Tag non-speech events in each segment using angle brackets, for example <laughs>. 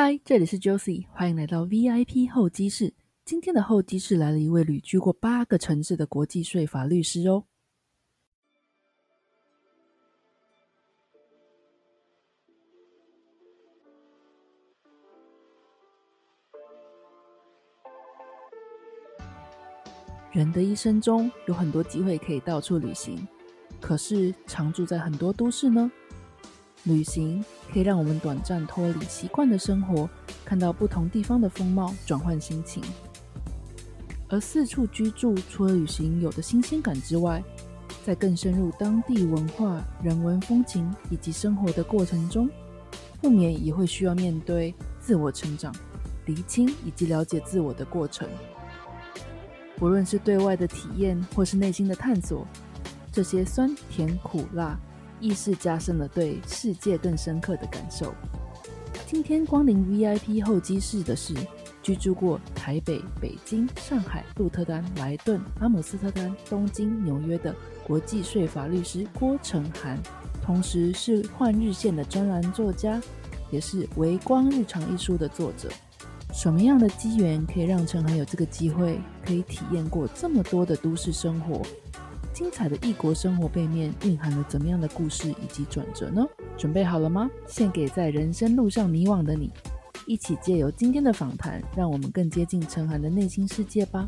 嗨，这里是 Josie，欢迎来到 VIP 候机室。今天的候机室来了一位旅居过八个城市的国际税法律师哦。人的一生中有很多机会可以到处旅行，可是常住在很多都市呢？旅行可以让我们短暂脱离习惯的生活，看到不同地方的风貌，转换心情。而四处居住，除了旅行有的新鲜感之外，在更深入当地文化、人文风情以及生活的过程中，不免也会需要面对自我成长、厘清以及了解自我的过程。不论是对外的体验，或是内心的探索，这些酸甜苦辣，意识加深了对世界更深刻的感受。今天光临 VIP 候机室的是居住过台北、北京、上海、鹿特丹、莱顿、阿姆斯特丹、东京、纽约的国际税法律师郭成涵，同时是《换日线》的专栏作家，也是《微光日常》一书的作者。什么样的机缘可以让陈涵有这个机会，可以体验过这么多的都市生活？精彩的异国生活背面蕴含了怎么样的故事以及转折呢？准备好了吗？献给在人生路上迷惘的你，一起借由今天的访谈，让我们更接近陈涵的内心世界吧。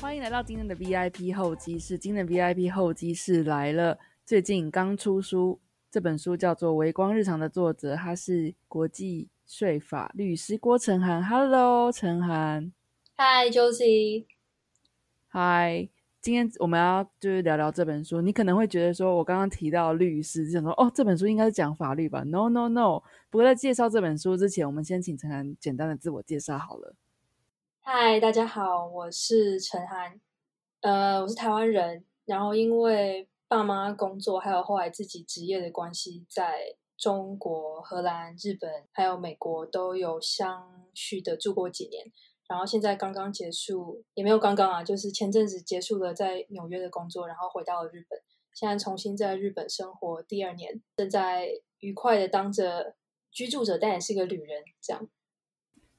欢迎来到今天的 VIP 候机室。今天的 VIP 候机室来了，最近刚出书。这本书叫做《微光日常》的作者，他是国际税法律师郭成涵。Hello，成涵。Hi，Josie。Hi，今天我们要就是聊聊这本书。你可能会觉得说，我刚刚提到律师，想说哦，这本书应该是讲法律吧？No，No，No。不过在介绍这本书之前，我们先请陈涵简单的自我介绍好了。Hi，大家好，我是陈涵。呃，我是台湾人，然后因为。爸妈工作，还有后来自己职业的关系，在中国、荷兰、日本还有美国都有相续的住过几年。然后现在刚刚结束，也没有刚刚啊，就是前阵子结束了在纽约的工作，然后回到了日本。现在重新在日本生活第二年，正在愉快的当着居住者，但也是个旅人。这样，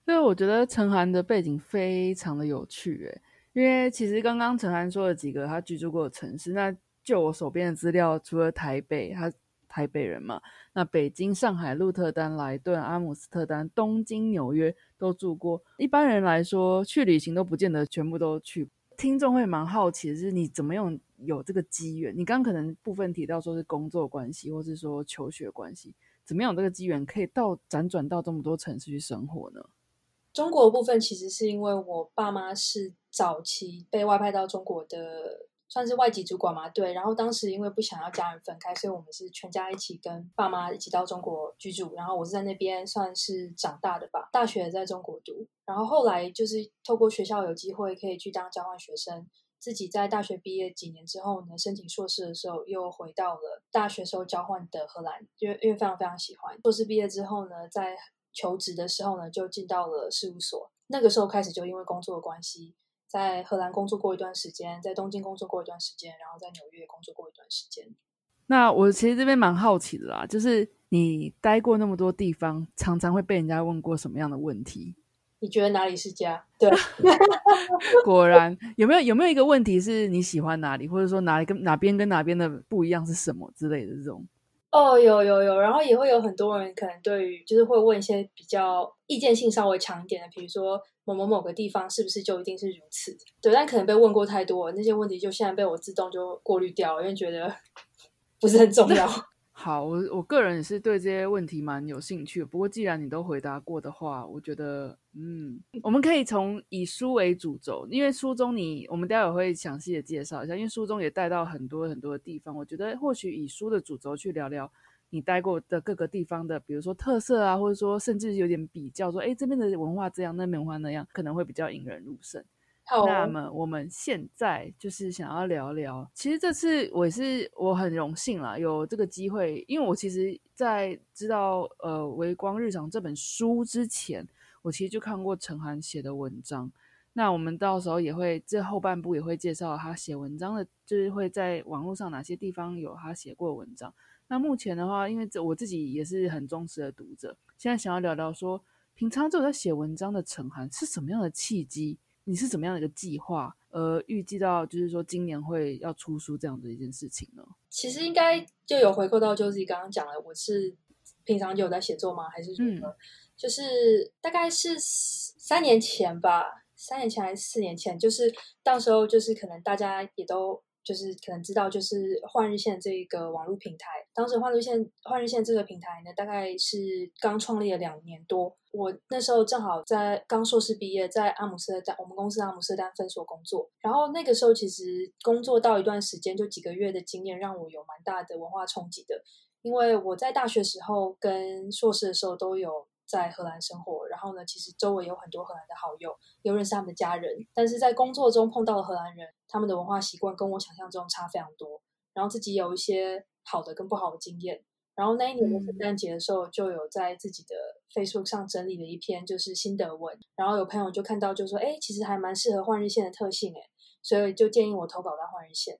所以我觉得陈涵的背景非常的有趣，诶，因为其实刚刚陈涵说了几个他居住过的城市，那。就我手边的资料，除了台北，他台北人嘛，那北京、上海、鹿特丹、莱顿、阿姆斯特丹、东京、纽约都住过。一般人来说，去旅行都不见得全部都去。听众会蛮好奇的是，你怎么用有这个机缘？你刚可能部分提到说是工作关系，或是说求学关系，怎么样有这个机缘可以到辗转到这么多城市去生活呢？中国部分其实是因为我爸妈是早期被外派到中国的。算是外籍主管嘛，对。然后当时因为不想要家人分开，所以我们是全家一起跟爸妈一起到中国居住。然后我是在那边算是长大的吧，大学在中国读。然后后来就是透过学校有机会可以去当交换学生，自己在大学毕业几年之后呢，申请硕士的时候又回到了大学时候交换的荷兰，因为因为非常非常喜欢。硕士毕业之后呢，在求职的时候呢，就进到了事务所。那个时候开始就因为工作的关系。在荷兰工作过一段时间，在东京工作过一段时间，然后在纽约工作过一段时间。那我其实这边蛮好奇的啦，就是你待过那么多地方，常常会被人家问过什么样的问题？你觉得哪里是家？对，<laughs> 果然有没有有没有一个问题是你喜欢哪里，或者说哪里跟哪边跟哪边的不一样是什么之类的这种？哦，有有有，然后也会有很多人可能对于就是会问一些比较意见性稍微强一点的，比如说某某某个地方是不是就一定是如此？对，但可能被问过太多，那些问题就现在被我自动就过滤掉了，因为觉得 <laughs> 不是很重要。<laughs> 好，我我个人也是对这些问题蛮有兴趣。不过既然你都回答过的话，我觉得，嗯，我们可以从以书为主轴，因为书中你我们待会会详细的介绍一下，因为书中也带到很多很多的地方。我觉得或许以书的主轴去聊聊你待过的各个地方的，比如说特色啊，或者说甚至有点比较，说哎这边的文化这样，那边文化那样，可能会比较引人入胜。那么我们现在就是想要聊聊，其实这次我是我很荣幸啦，有这个机会，因为我其实，在知道呃《微光日常》这本书之前，我其实就看过陈涵写的文章。那我们到时候也会这后半部也会介绍他写文章的，就是会在网络上哪些地方有他写过文章。那目前的话，因为这我自己也是很忠实的读者，现在想要聊聊说，平常就在写文章的陈涵是什么样的契机？你是怎么样的一个计划？呃，预计到就是说今年会要出书这样的一件事情呢？其实应该就有回扣到，就是刚刚讲了，我是平常就有在写作吗？还是如何？就是大概是三年前吧，三年前还是四年前，就是到时候就是可能大家也都。就是可能知道，就是换日线这个网络平台，当时换日线换日线这个平台呢，大概是刚创立了两年多。我那时候正好在刚硕士毕业，在阿姆斯特丹，我们公司阿姆斯特丹分所工作。然后那个时候其实工作到一段时间，就几个月的经验，让我有蛮大的文化冲击的。因为我在大学时候跟硕士的时候都有。在荷兰生活，然后呢，其实周围有很多荷兰的好友，有认识他们的家人，但是在工作中碰到了荷兰人，他们的文化习惯跟我想象中差非常多，然后自己有一些好的跟不好的经验，然后那一年的圣诞节的时候，就有在自己的 Facebook 上整理了一篇就是心得文，然后有朋友就看到就说，哎，其实还蛮适合换日线的特性，哎，所以就建议我投稿到换日线，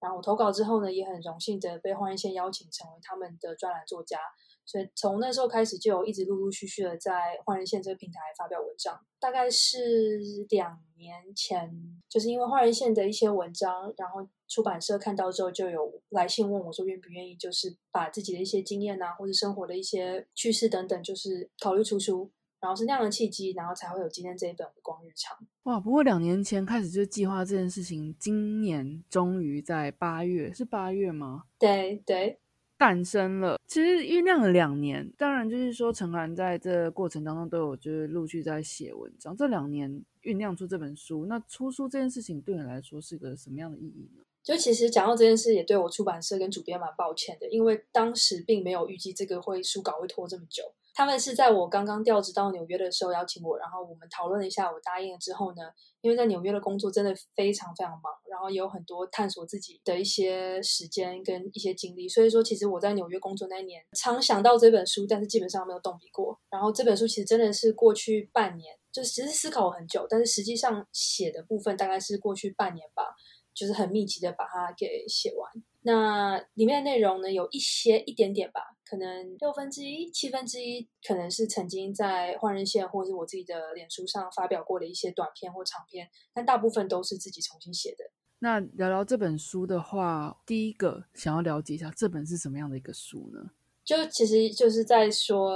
然后我投稿之后呢，也很荣幸的被换日线邀请成为他们的专栏作家。所以从那时候开始，就有一直陆陆续续的在换人线这个平台发表文章。大概是两年前，就是因为换人线的一些文章，然后出版社看到之后，就有来信问我说愿不愿意，就是把自己的一些经验啊，或者生活的一些趣事等等，就是考虑出书。然后是那样的契机，然后才会有今天这一本《光日常》。哇！不过两年前开始就计划这件事情，今年终于在八月，是八月吗？对对。诞生了，其实酝酿了两年。当然，就是说陈涵在这过程当中都有就是陆续在写文章。这两年酝酿出这本书，那出书这件事情对你来说是个什么样的意义呢？就其实讲到这件事，也对我出版社跟主编蛮抱歉的，因为当时并没有预计这个会书稿会拖这么久。他们是在我刚刚调职到纽约的时候邀请我，然后我们讨论了一下，我答应了之后呢，因为在纽约的工作真的非常非常忙，然后也有很多探索自己的一些时间跟一些经历，所以说其实我在纽约工作那一年，常想到这本书，但是基本上没有动笔过。然后这本书其实真的是过去半年，就是其实思考很久，但是实际上写的部分大概是过去半年吧，就是很密集的把它给写完。那里面的内容呢，有一些一点点吧。可能六分之一、七分之一，可能是曾经在换人线或者是我自己的脸书上发表过的一些短片或长片，但大部分都是自己重新写的。那聊聊这本书的话，第一个想要了解一下这本是什么样的一个书呢？就其实就是在说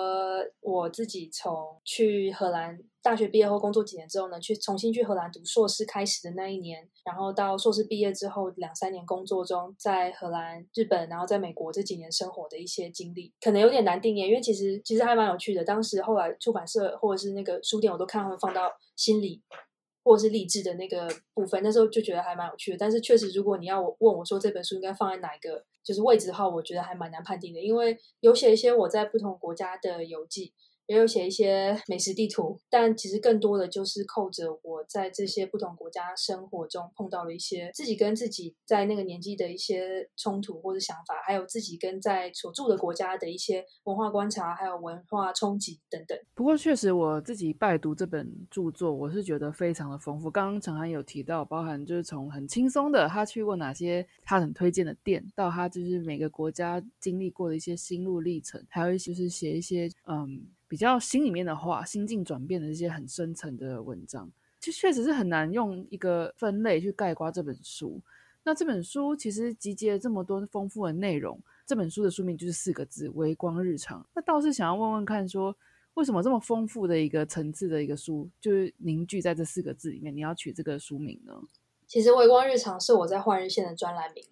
我自己从去荷兰大学毕业后工作几年之后呢，去重新去荷兰读硕士开始的那一年，然后到硕士毕业之后两三年工作中，在荷兰、日本，然后在美国这几年生活的一些经历，可能有点难定义，因为其实其实还蛮有趣的。当时后来出版社或者是那个书店，我都看他们放到心理或是励志的那个部分，那时候就觉得还蛮有趣的。但是确实，如果你要我问我说这本书应该放在哪一个？就是位置的话，我觉得还蛮难判定的，因为有写一些我在不同国家的游记。也有写一些美食地图，但其实更多的就是扣着我在这些不同国家生活中碰到了一些自己跟自己在那个年纪的一些冲突或者想法，还有自己跟在所住的国家的一些文化观察，还有文化冲击等等。不过，确实我自己拜读这本著作，我是觉得非常的丰富。刚刚陈涵有提到，包含就是从很轻松的他去过哪些他很推荐的店，到他就是每个国家经历过的一些心路历程，还有一些就是写一些嗯。比较心里面的话，心境转变的一些很深层的文章，其实确实是很难用一个分类去概括这本书。那这本书其实集结了这么多丰富的内容，这本书的书名就是四个字“微光日常”。那倒是想要问问看，说为什么这么丰富的一个层次的一个书，就是凝聚在这四个字里面，你要取这个书名呢？其实“微光日常”是我在换日线的专栏名。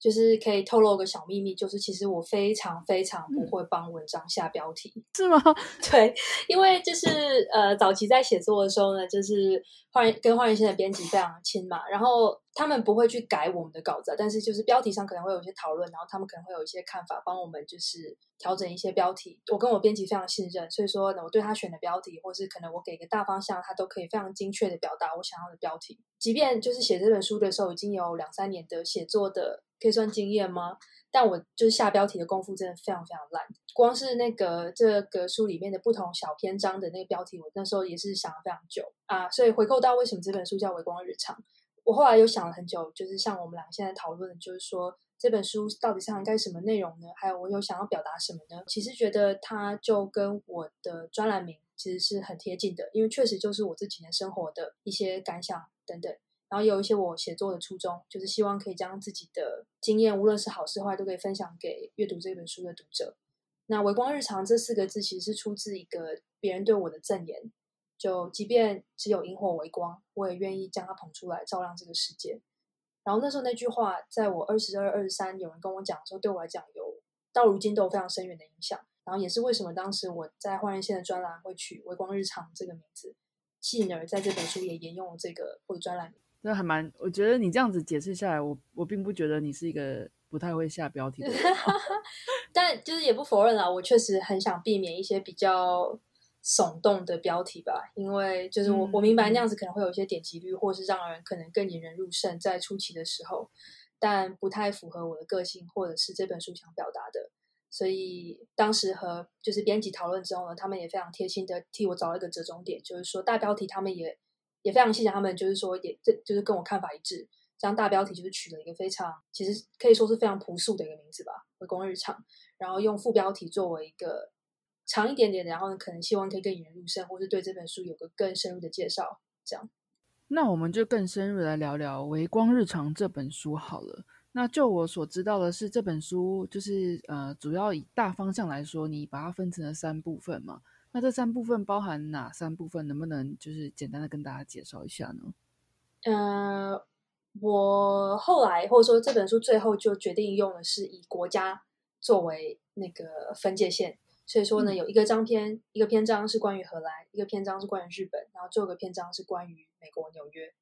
就是可以透露个小秘密，就是其实我非常非常不会帮文章下标题，是吗？<laughs> 对，因为就是呃，早期在写作的时候呢，就是换跟换人线的编辑非常亲嘛，然后他们不会去改我们的稿子，但是就是标题上可能会有一些讨论，然后他们可能会有一些看法，帮我们就是调整一些标题。我跟我编辑非常信任，所以说呢，我对他选的标题，或是可能我给个大方向，他都可以非常精确的表达我想要的标题。即便就是写这本书的时候，已经有两三年的写作的。可以算经验吗？但我就是下标题的功夫真的非常非常烂。光是那个这个书里面的不同小篇章的那个标题，我那时候也是想了非常久啊。所以回扣到为什么这本书叫《微光日常》，我后来又想了很久，就是像我们俩现在讨论，就是说这本书到底是涵盖什么内容呢？还有我有想要表达什么呢？其实觉得它就跟我的专栏名其实是很贴近的，因为确实就是我这几年生活的一些感想等等。然后有一些我写作的初衷，就是希望可以将自己的经验，无论是好是坏，都可以分享给阅读这本书的读者。那“微光日常”这四个字其实是出自一个别人对我的赠言，就即便只有萤火微光，我也愿意将它捧出来，照亮这个世界。然后那时候那句话，在我二十二、二十三，有人跟我讲的时候，对我来讲有到如今都有非常深远的影响。然后也是为什么当时我在换人线的专栏会取“微光日常”这个名字，进而在这本书也沿用了这个或者专栏名。那还蛮，我觉得你这样子解释下来，我我并不觉得你是一个不太会下标题的人。<laughs> 但就是也不否认啊，我确实很想避免一些比较。耸动的标题吧，因为就是我我明白那样子可能会有一些点击率，或是让人可能更引人入胜在初期的时候，但不太符合我的个性，或者是这本书想表达的。所以当时和就是编辑讨论之后呢，他们也非常贴心的替我找了一个折中点，就是说大标题他们也也非常谢谢他们，就是说也这就是跟我看法一致，这样大标题就是取了一个非常其实可以说是非常朴素的一个名字吧，回光日常，然后用副标题作为一个。长一点点，然后呢，可能希望可以更引人入胜，或是对这本书有个更深入的介绍。这样，那我们就更深入来聊聊《微光日常》这本书好了。那就我所知道的是，这本书就是呃，主要以大方向来说，你把它分成了三部分嘛。那这三部分包含哪三部分？能不能就是简单的跟大家介绍一下呢？呃，我后来或者说这本书最后就决定用的是以国家作为那个分界线。所以说呢，有一个章篇，一个篇章是关于荷兰，一个篇章是关于日本，然后最后一个篇章是关于美国纽约。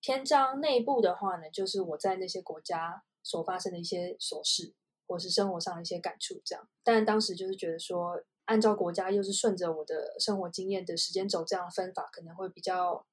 篇章内部的话呢，就是我在那些国家所发生的一些琐事，或是生活上的一些感触，这样。但当时就是觉得说，按照国家又是顺着我的生活经验的时间轴这样分法，可能会比较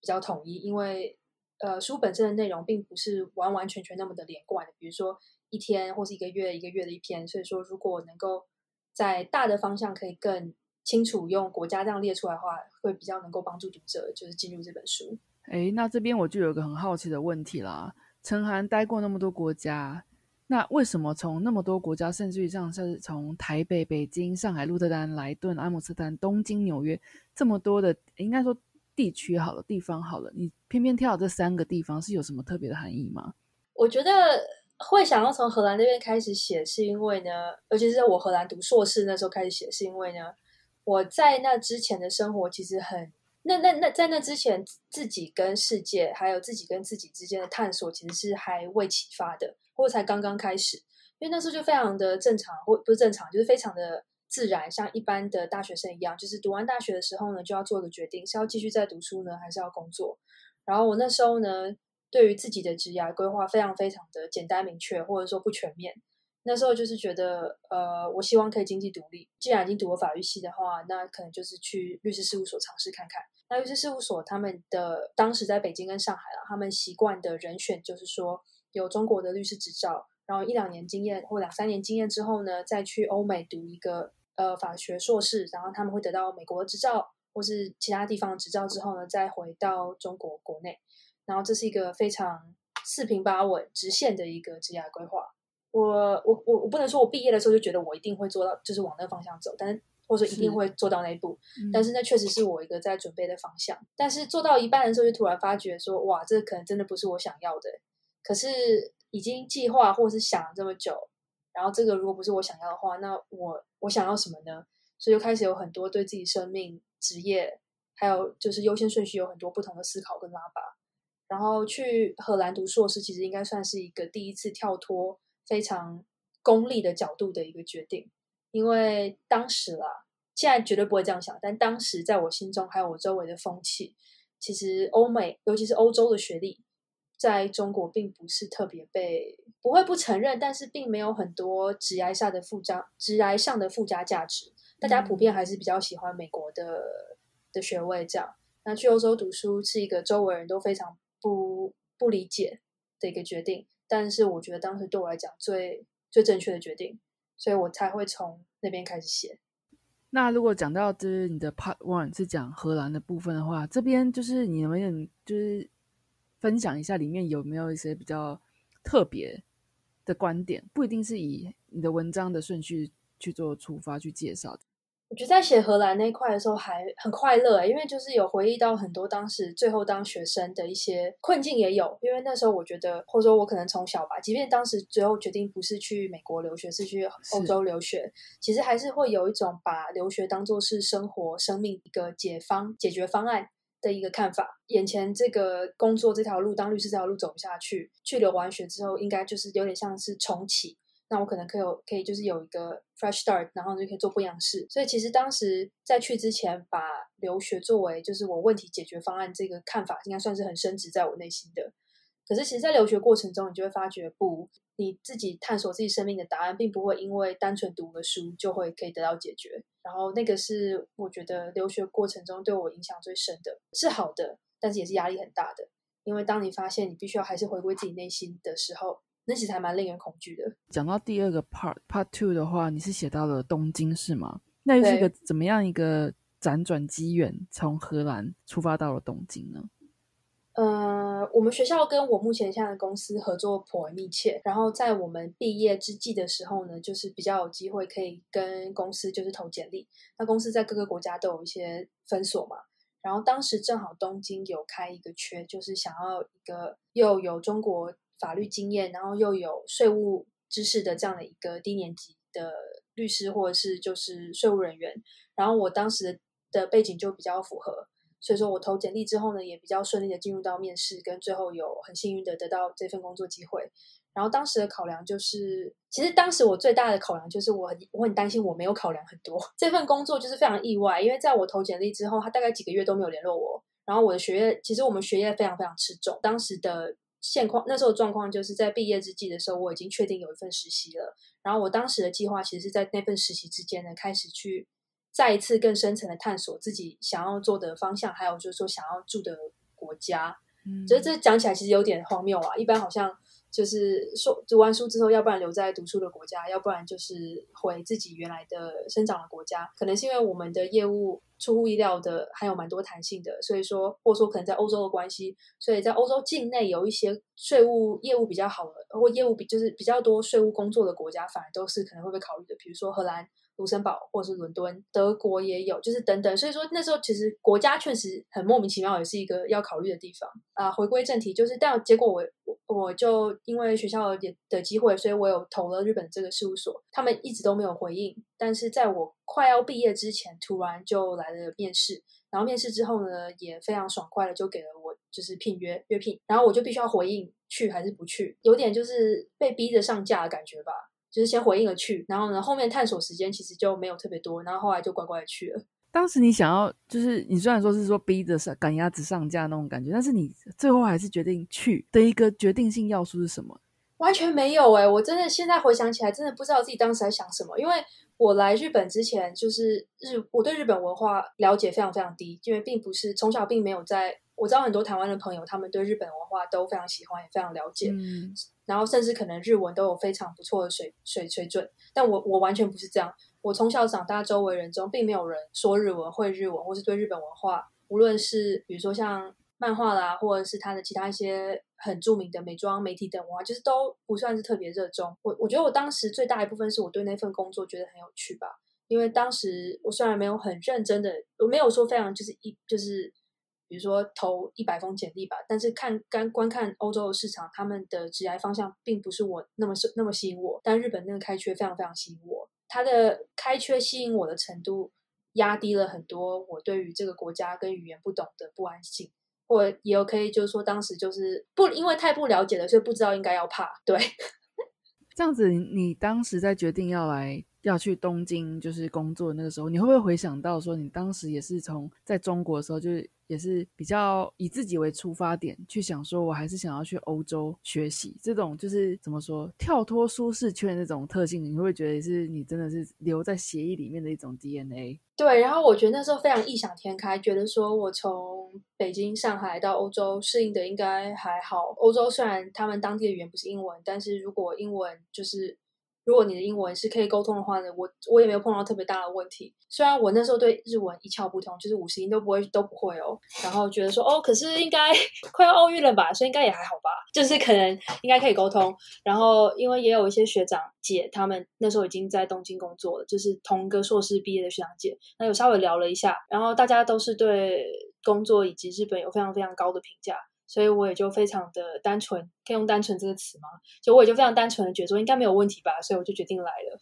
比较统一，因为呃，书本身的内容并不是完完全全那么的连贯的，比如说一天或是一个月一个月的一篇。所以说，如果能够在大的方向可以更清楚用国家这样列出来的话，会比较能够帮助读者就是进入这本书。哎，那这边我就有个很好奇的问题啦。陈涵待过那么多国家，那为什么从那么多国家，甚至于像是从台北、北京、上海、鹿特丹、莱顿、阿姆斯特丹、东京、纽约这么多的，应该说地区好了，地方好了，你偏偏挑这三个地方，是有什么特别的含义吗？我觉得。会想要从荷兰那边开始写，是因为呢，尤其是在我荷兰读硕士那时候开始写，是因为呢，我在那之前的生活其实很那那那在那之前，自己跟世界还有自己跟自己之间的探索，其实是还未启发的，或才刚刚开始。因为那时候就非常的正常，或不是正常，就是非常的自然，像一般的大学生一样，就是读完大学的时候呢，就要做一个决定，是要继续在读书呢，还是要工作。然后我那时候呢。对于自己的职业规划非常非常的简单明确，或者说不全面。那时候就是觉得，呃，我希望可以经济独立。既然已经读了法律系的话，那可能就是去律师事务所尝试看看。那律师事务所他们的当时在北京跟上海啊，他们习惯的人选就是说有中国的律师执照，然后一两年经验或两三年经验之后呢，再去欧美读一个呃法学硕士，然后他们会得到美国执照或是其他地方的执照之后呢，再回到中国国内。然后这是一个非常四平八稳、直线的一个职业规划。我我我我不能说我毕业的时候就觉得我一定会做到，就是往那个方向走，但是或者说一定会做到那一步。但是那确实是我一个在准备的方向。但是做到一半的时候，就突然发觉说，哇，这可能真的不是我想要的。可是已经计划或是想了这么久，然后这个如果不是我想要的话，那我我想要什么呢？所以就开始有很多对自己生命、职业，还有就是优先顺序有很多不同的思考跟拉拔。然后去荷兰读硕士，其实应该算是一个第一次跳脱非常功利的角度的一个决定，因为当时啦，现在绝对不会这样想，但当时在我心中还有我周围的风气，其实欧美，尤其是欧洲的学历，在中国并不是特别被不会不承认，但是并没有很多职癌下的附加职癌上的附加价值，大家普遍还是比较喜欢美国的的学位这样。那去欧洲读书是一个周围人都非常。不不理解的一个决定，但是我觉得当时对我来讲最最正确的决定，所以我才会从那边开始写。那如果讲到就是你的 Part One 是讲荷兰的部分的话，这边就是你能不能就是分享一下里面有没有一些比较特别的观点，不一定是以你的文章的顺序去做出发去介绍。我觉得在写荷兰那块的时候还很快乐，因为就是有回忆到很多当时最后当学生的一些困境也有。因为那时候我觉得，或者说我可能从小吧，即便当时最后决定不是去美国留学，是去欧洲留学，其实还是会有一种把留学当做是生活、生命一个解方、解决方案的一个看法。眼前这个工作这条路，当律师这条路走不下去，去留完学之后，应该就是有点像是重启。那我可能可以有可以就是有一个 fresh start，然后就可以做不一样事。所以其实当时在去之前，把留学作为就是我问题解决方案这个看法，应该算是很深植在我内心的。可是其实，在留学过程中，你就会发觉，不，你自己探索自己生命的答案，并不会因为单纯读个书就会可以得到解决。然后那个是我觉得留学过程中对我影响最深的，是好的，但是也是压力很大的。因为当你发现你必须要还是回归自己内心的时候。那其实还蛮令人恐惧的。讲到第二个 part part two 的话，你是写到了东京是吗？那又是一个怎么样一个辗转机缘，从荷兰出发到了东京呢？我们学校跟我目前现在的公司合作颇为密切，然后在我们毕业之际的时候呢，就是比较有机会可以跟公司就是投简历。那公司在各个国家都有一些分所嘛，然后当时正好东京有开一个缺，就是想要一个又有中国。法律经验，然后又有税务知识的这样的一个低年级的律师，或者是就是税务人员。然后我当时的背景就比较符合，所以说我投简历之后呢，也比较顺利的进入到面试，跟最后有很幸运的得到这份工作机会。然后当时的考量就是，其实当时我最大的考量就是我很我很担心我没有考量很多 <laughs> 这份工作，就是非常意外，因为在我投简历之后，他大概几个月都没有联络我。然后我的学业，其实我们学业非常非常吃重，当时的。现况那时候状况就是在毕业之际的时候，我已经确定有一份实习了。然后我当时的计划其实是在那份实习之间呢，开始去再一次更深层的探索自己想要做的方向，还有就是说想要住的国家。嗯，觉得这讲起来其实有点荒谬啊。一般好像就是说读完书之后，要不然留在读书的国家，要不然就是回自己原来的生长的国家。可能是因为我们的业务。出乎意料的，还有蛮多弹性的，所以说，或者说可能在欧洲的关系，所以在欧洲境内有一些税务业务比较好的，或业务比就是比较多税务工作的国家，反而都是可能会被考虑的，比如说荷兰。卢森堡或者是伦敦，德国也有，就是等等。所以说那时候其实国家确实很莫名其妙，也是一个要考虑的地方啊。回归正题，就是但结果我我我就因为学校的的机会，所以我有投了日本这个事务所，他们一直都没有回应。但是在我快要毕业之前，突然就来了面试，然后面试之后呢，也非常爽快的就给了我就是聘约约聘，然后我就必须要回应去还是不去，有点就是被逼着上架的感觉吧。就是先回应了去，然后呢，后面探索时间其实就没有特别多，然后后来就乖乖的去了。当时你想要，就是你虽然说是说逼着上赶鸭子上架那种感觉，但是你最后还是决定去的一个决定性要素是什么？完全没有哎，我真的现在回想起来，真的不知道自己当时在想什么。因为我来日本之前，就是日我对日本文化了解非常非常低，因为并不是从小并没有在。我知道很多台湾的朋友，他们对日本文化都非常喜欢，也非常了解，然后甚至可能日文都有非常不错的水水水准。但我我完全不是这样。我从小长大，周围人中并没有人说日文、会日文，或是对日本文化，无论是比如说像漫画啦，或者是他的其他一些很著名的美妆媒体等文化，就是都不算是特别热衷。我我觉得我当时最大一部分是我对那份工作觉得很有趣吧，因为当时我虽然没有很认真的，我没有说非常就是一就是。比如说投一百封简历吧，但是看干观看欧洲的市场，他们的职业方向并不是我那么是那么吸引我，但日本那个开缺非常非常吸引我，它的开缺吸引我的程度压低了很多我对于这个国家跟语言不懂的不安性，或也有可以就是说当时就是不因为太不了解了，所以不知道应该要怕。对，<laughs> 这样子你当时在决定要来要去东京就是工作那个时候，你会不会回想到说你当时也是从在中国的时候就是。也是比较以自己为出发点去想，说我还是想要去欧洲学习，这种就是怎么说跳脱舒适圈那种特性，你会不会觉得是你真的是留在协议里面的一种 DNA？对，然后我觉得那时候非常异想天开，觉得说我从北京、上海到欧洲适应的应该还好。欧洲虽然他们当地的语言不是英文，但是如果英文就是如果你的英文是可以沟通的话呢，我我也没有碰到特别大的问题。虽然我那时候对日文一窍不通，就是五十音都不会都不会哦，然后觉得说哦，可是应该 <laughs> 快要奥运了吧，所以应该也还好吧，就是可能应该可以沟通。然后因为也有一些学长姐，他们那时候已经在东京工作了，就是同一个硕士毕业的学长姐，那有稍微聊了一下，然后大家都是对工作以及日本有非常非常高的评价。所以我也就非常的单纯，可以用“单纯”这个词吗？就我也就非常单纯的觉得说应该没有问题吧，所以我就决定来了。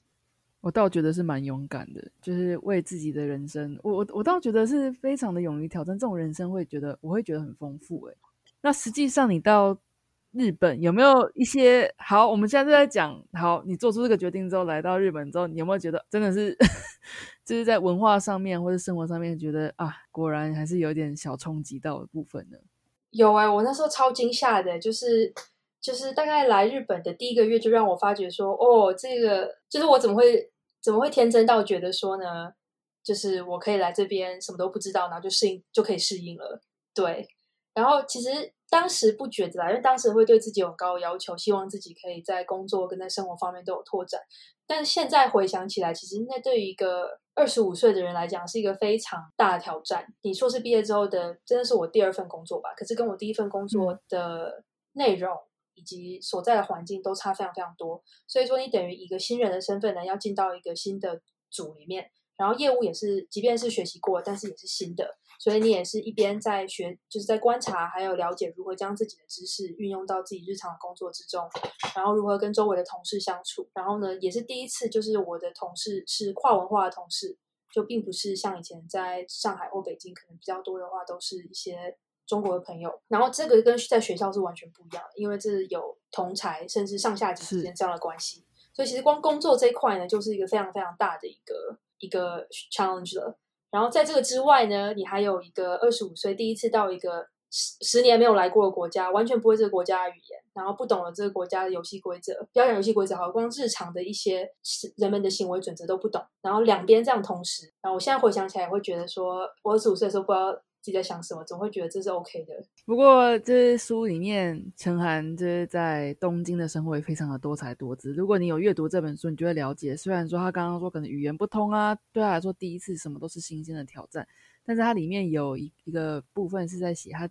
我倒觉得是蛮勇敢的，就是为自己的人生，我我我倒觉得是非常的勇于挑战。这种人生会觉得我会觉得很丰富。诶。那实际上你到日本有没有一些好？我们现在都在讲好，你做出这个决定之后来到日本之后，你有没有觉得真的是 <laughs> 就是在文化上面或者生活上面觉得啊，果然还是有点小冲击到的部分呢？有哎，我那时候超惊吓的，就是就是大概来日本的第一个月，就让我发觉说，哦，这个就是我怎么会怎么会天真到觉得说呢，就是我可以来这边什么都不知道，然后就适应就可以适应了。对，然后其实当时不觉得啦，因为当时会对自己有高要求，希望自己可以在工作跟在生活方面都有拓展。但是现在回想起来，其实那对于一个二十五岁的人来讲，是一个非常大的挑战。你硕士毕业之后的，真的是我第二份工作吧？可是跟我第一份工作的内容以及所在的环境都差非常非常多。所以说，你等于一个新人的身份呢，要进到一个新的组里面，然后业务也是，即便是学习过，但是也是新的。所以你也是一边在学，就是在观察，还有了解如何将自己的知识运用到自己日常的工作之中，然后如何跟周围的同事相处。然后呢，也是第一次，就是我的同事是跨文化的同事，就并不是像以前在上海或北京可能比较多的话，都是一些中国的朋友。然后这个跟在学校是完全不一样的，因为这有同才甚至上下级之间这样的关系。所以其实光工作这一块呢，就是一个非常非常大的一个一个 challenge 了。然后在这个之外呢，你还有一个二十五岁第一次到一个十十年没有来过的国家，完全不会这个国家的语言，然后不懂了这个国家的游戏规则，不要讲游戏规则好，光日常的一些人们的行为准则都不懂。然后两边这样同时，然后我现在回想起来会觉得说，我二十五岁的时候不知道。自己在想什么，总会觉得这是 OK 的。不过，这书里面陈涵就是在东京的生活也非常的多才多姿。如果你有阅读这本书，你就会了解。虽然说他刚刚说可能语言不通啊，对他来说第一次什么都是新鲜的挑战，但是它里面有一一个部分是在写他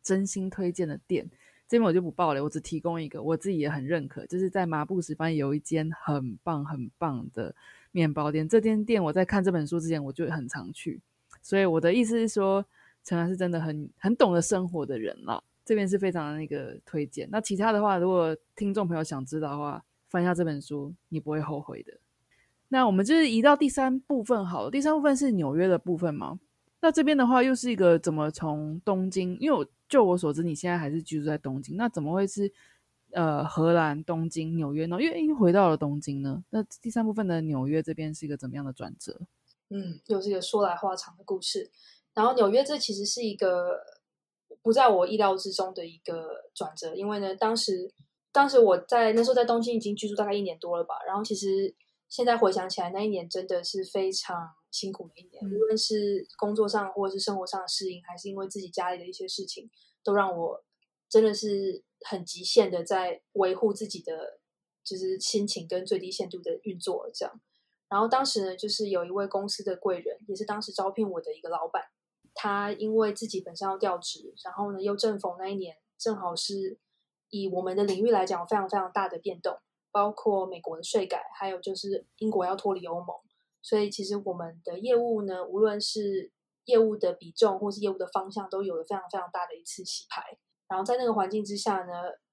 真心推荐的店。这边我就不报了，我只提供一个，我自己也很认可，就是在麻布十番有一间很棒很棒的面包店。这间店我在看这本书之前，我就很常去。所以我的意思是说。陈涵是真的很很懂得生活的人了，这边是非常的那个推荐。那其他的话，如果听众朋友想知道的话，翻一下这本书，你不会后悔的。那我们就是移到第三部分好了，第三部分是纽约的部分吗？那这边的话又是一个怎么从东京？因为就我所知，你现在还是居住在东京，那怎么会是呃荷兰东京纽约呢？因为已经回到了东京呢？那第三部分的纽约这边是一个怎么样的转折？嗯，又是一个说来话长的故事。然后纽约这其实是一个不在我意料之中的一个转折，因为呢，当时当时我在那时候在东京已经居住大概一年多了吧。然后其实现在回想起来，那一年真的是非常辛苦的一年，无论是工作上或者是生活上的适应，还是因为自己家里的一些事情，都让我真的是很极限的在维护自己的就是心情跟最低限度的运作这样。然后当时呢，就是有一位公司的贵人，也是当时招聘我的一个老板。他因为自己本身要调职，然后呢又正逢那一年正好是以我们的领域来讲非常非常大的变动，包括美国的税改，还有就是英国要脱离欧盟，所以其实我们的业务呢，无论是业务的比重或是业务的方向，都有了非常非常大的一次洗牌。然后在那个环境之下呢，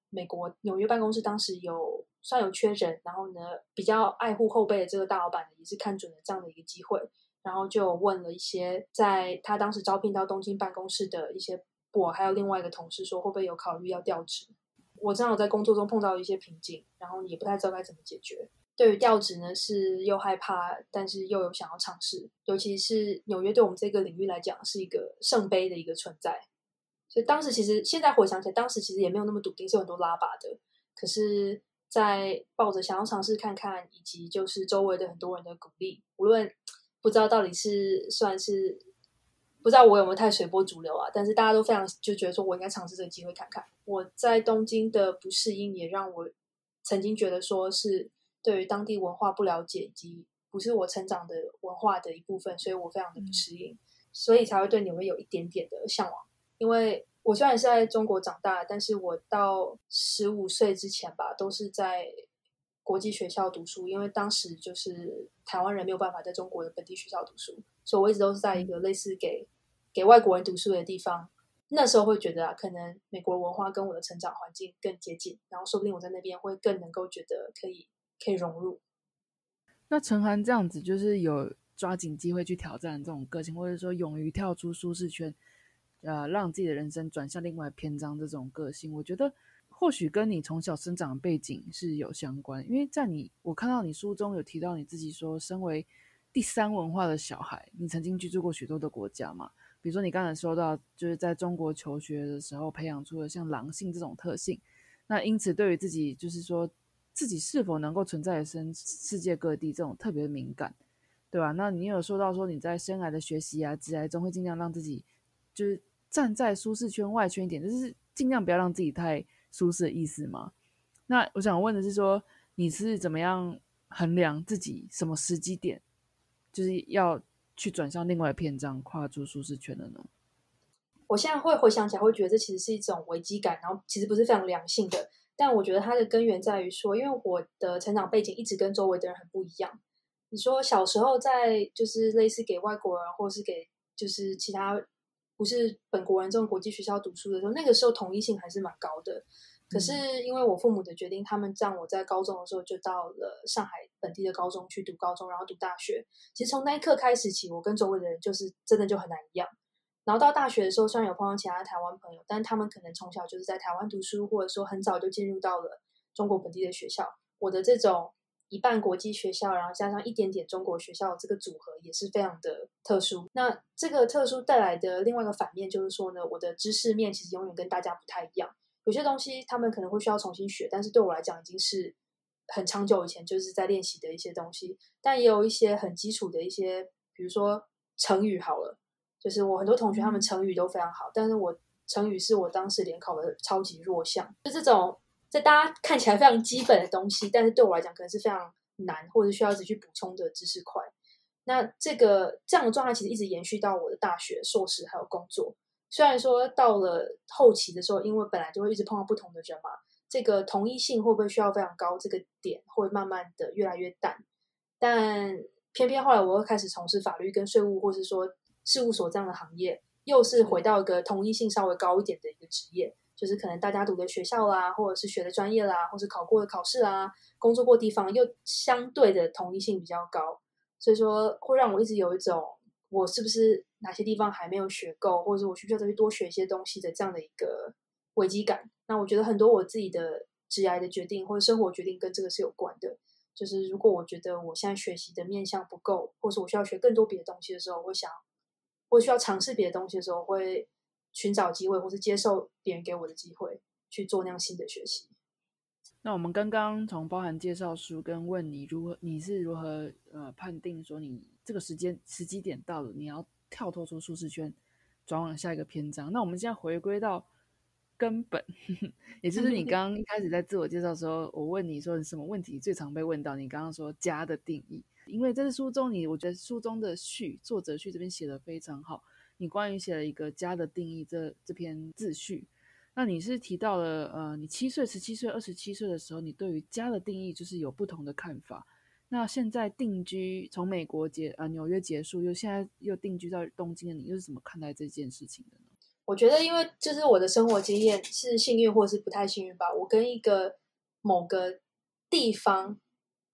美国纽约办公室当时有算有缺人，然后呢比较爱护后辈的这个大老板呢，也是看准了这样的一个机会。然后就问了一些在他当时招聘到东京办公室的一些我还有另外一个同事说会不会有考虑要调职？我正好在工作中碰到一些瓶颈，然后也不太知道该怎么解决。对于调职呢，是又害怕，但是又有想要尝试。尤其是纽约对我们这个领域来讲是一个圣杯的一个存在，所以当时其实现在回想起来，当时其实也没有那么笃定，是很多拉拔的。可是，在抱着想要尝试看看，以及就是周围的很多人的鼓励，无论。不知道到底是算是不知道我有没有太随波逐流啊？但是大家都非常就觉得说我应该尝试这个机会看看。我在东京的不适应也让我曾经觉得说是对于当地文化不了解，以及不是我成长的文化的一部分，所以我非常的不适应，所以才会对纽约有一点点的向往。因为我虽然是在中国长大，但是我到十五岁之前吧，都是在国际学校读书，因为当时就是台湾人没有办法在中国的本地学校读书，所以我一直都是在一个类似给给外国人读书的地方。那时候会觉得啊，可能美国文化跟我的成长环境更接近，然后说不定我在那边会更能够觉得可以可以融入。那陈涵这样子，就是有抓紧机会去挑战这种个性，或者说勇于跳出舒适圈，呃，让自己的人生转向另外篇章这种个性，我觉得或许跟你从小生长的背景是有相关。因为在你我看到你书中有提到你自己说，身为第三文化的小孩，你曾经居住过许多的国家嘛。比如说，你刚才说到，就是在中国求学的时候培养出了像狼性这种特性，那因此对于自己，就是说自己是否能够存在生世界各地这种特别敏感，对吧？那你有说到说你在生来的学习啊、职涯中会尽量让自己就是站在舒适圈外圈一点，就是尽量不要让自己太舒适的意思吗？那我想问的是说，你是怎么样衡量自己什么时机点，就是要？去转向另外一篇章，跨出舒适圈的呢？我现在会回想起来，会觉得这其实是一种危机感，然后其实不是非常良性的。但我觉得它的根源在于说，因为我的成长背景一直跟周围的人很不一样。你说小时候在就是类似给外国人，或是给就是其他不是本国人这种国际学校读书的时候，那个时候统一性还是蛮高的。可是因为我父母的决定，他们让我在高中的时候就到了上海本地的高中去读高中，然后读大学。其实从那一刻开始起，我跟周围的人就是真的就很难一样。然后到大学的时候，虽然有碰到其他台湾朋友，但他们可能从小就是在台湾读书，或者说很早就进入到了中国本地的学校。我的这种一半国际学校，然后加上一点点中国学校，这个组合也是非常的特殊。那这个特殊带来的另外一个反面就是说呢，我的知识面其实永远跟大家不太一样。有些东西他们可能会需要重新学，但是对我来讲已经是很长久以前就是在练习的一些东西。但也有一些很基础的一些，比如说成语好了，就是我很多同学他们成语都非常好，但是我成语是我当时联考的超级弱项。就这种在大家看起来非常基本的东西，但是对我来讲可能是非常难，或者需要一直去补充的知识块。那这个这样的状态其实一直延续到我的大学、硕士还有工作。虽然说到了后期的时候，因为本来就会一直碰到不同的人嘛，这个同一性会不会需要非常高？这个点会慢慢的越来越淡。但偏偏后来我又开始从事法律跟税务，或是说事务所这样的行业，又是回到一个同一性稍微高一点的一个职业，就是可能大家读的学校啦，或者是学的专业啦，或是考过的考试啊，工作过地方又相对的同一性比较高，所以说会让我一直有一种我是不是？哪些地方还没有学够，或者我需不需要再去多学一些东西的这样的一个危机感？那我觉得很多我自己的职业的决定或者生活决定跟这个是有关的。就是如果我觉得我现在学习的面向不够，或者我需要学更多别的东西的时候，我会想，我需要尝试别的东西的时候，会寻找机会，或是接受别人给我的机会去做那样新的学习。那我们刚刚从包含介绍书跟问你如何，你是如何呃判定说你这个时间时机点到了，你要。跳脱出舒适圈，转往下一个篇章。那我们现在回归到根本，<laughs> 也就是你刚刚一开始在自我介绍的时候，我问你说你什么问题最常被问到？你刚刚说家的定义，因为这是书中你，我觉得书中的序作者序这边写的非常好。你关于写了一个家的定义这这篇自序，那你是提到了呃，你七岁、十七岁、二十七岁的时候，你对于家的定义就是有不同的看法。那现在定居从美国结呃纽约结束，又现在又定居到东京的你，又是怎么看待这件事情的呢？我觉得，因为就是我的生活经验是幸运或是不太幸运吧。我跟一个某个地方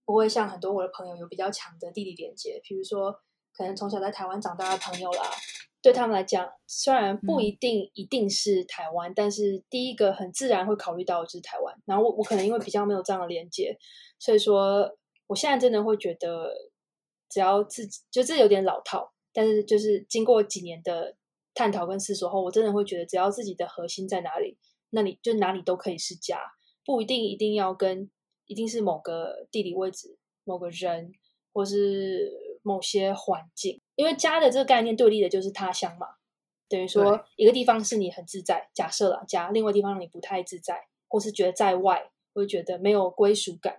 不会像很多我的朋友有比较强的地理连接，比如说可能从小在台湾长大的朋友啦，对他们来讲，虽然不一定一定是台湾，但是第一个很自然会考虑到就是台湾。然后我我可能因为比较没有这样的连接，所以说。我现在真的会觉得，只要自己就这有点老套，但是就是经过几年的探讨跟思索后，我真的会觉得，只要自己的核心在哪里，那里就哪里都可以是家，不一定一定要跟一定是某个地理位置、某个人或是某些环境，因为家的这个概念对立的就是他乡嘛，等于说一个地方是你很自在，假设了家，另外地方让你不太自在，或是觉得在外，会觉得没有归属感。